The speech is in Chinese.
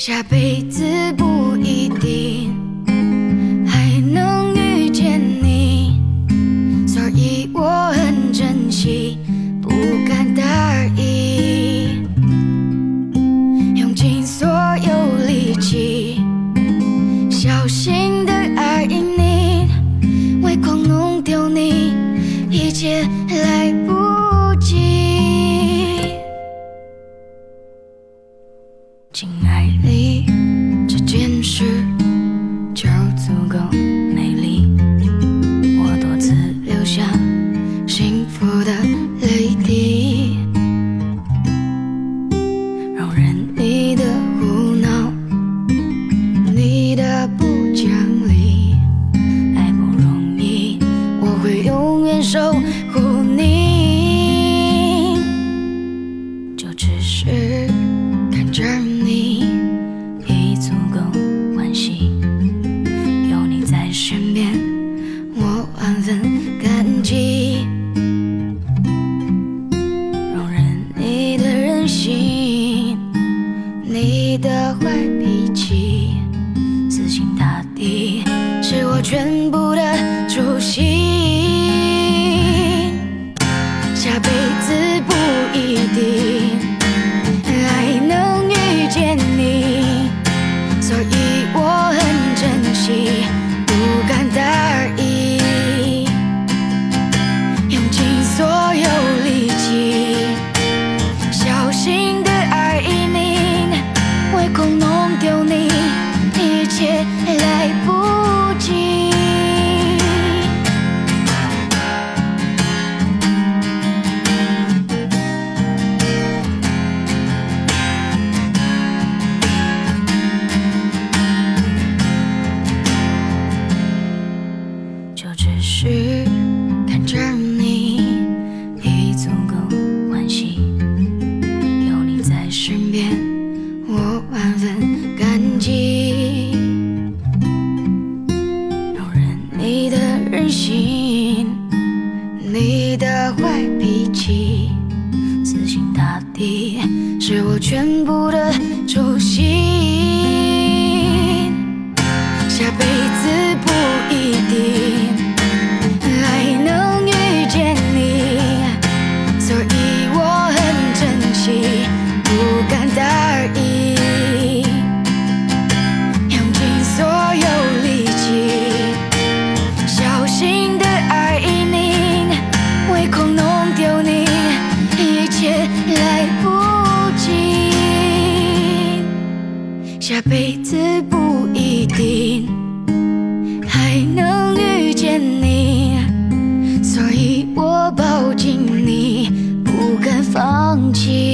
下辈子不一定还能遇见你，所以我很珍惜，不敢大意，用尽所有力气，小心的爱你，唯恐弄丢你，一切来不 brightly. 我是看着你已足够欢喜，有你在身边，我万分感激。容忍你的任性，你的坏脾气，死心塌地是我全部的初心。下辈子不一定还能遇见你，所以我抱紧你，不敢放弃。